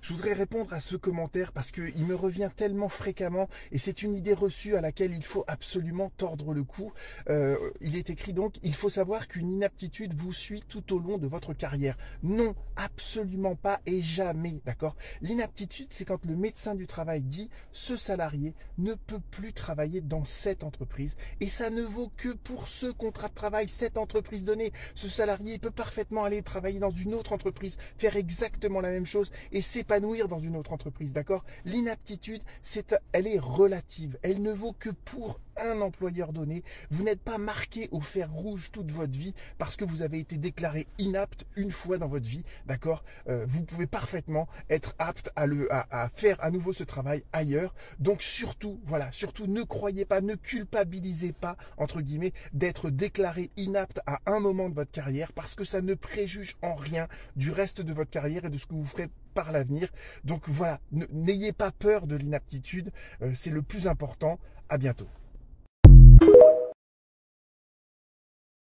Je voudrais répondre à ce commentaire parce qu'il me revient tellement fréquemment et c'est une idée reçue à laquelle il faut absolument tordre le cou. Euh, il est écrit donc, il faut savoir qu'une inaptitude vous suit tout au long de votre carrière. Non, absolument pas et jamais, d'accord? L'inaptitude, c'est quand le médecin du travail dit, ce salarié ne peut plus travailler dans cette entreprise et ça ne vaut que pour ce contrat de travail, cette entreprise donnée. Ce salarié peut parfaitement aller travailler dans une autre entreprise, faire exactement la même chose et dans une autre entreprise, d'accord? L'inaptitude, c'est, elle est relative. Elle ne vaut que pour un employeur donné. Vous n'êtes pas marqué au fer rouge toute votre vie parce que vous avez été déclaré inapte une fois dans votre vie, d'accord? Euh, Vous pouvez parfaitement être apte à, le, à, à faire à nouveau ce travail ailleurs. Donc surtout, voilà, surtout ne croyez pas, ne culpabilisez pas, entre guillemets, d'être déclaré inapte à un moment de votre carrière parce que ça ne préjuge en rien du reste de votre carrière et de ce que vous ferez par l'avenir. Donc voilà, n'ayez pas peur de l'inaptitude, euh, c'est le plus important. À bientôt.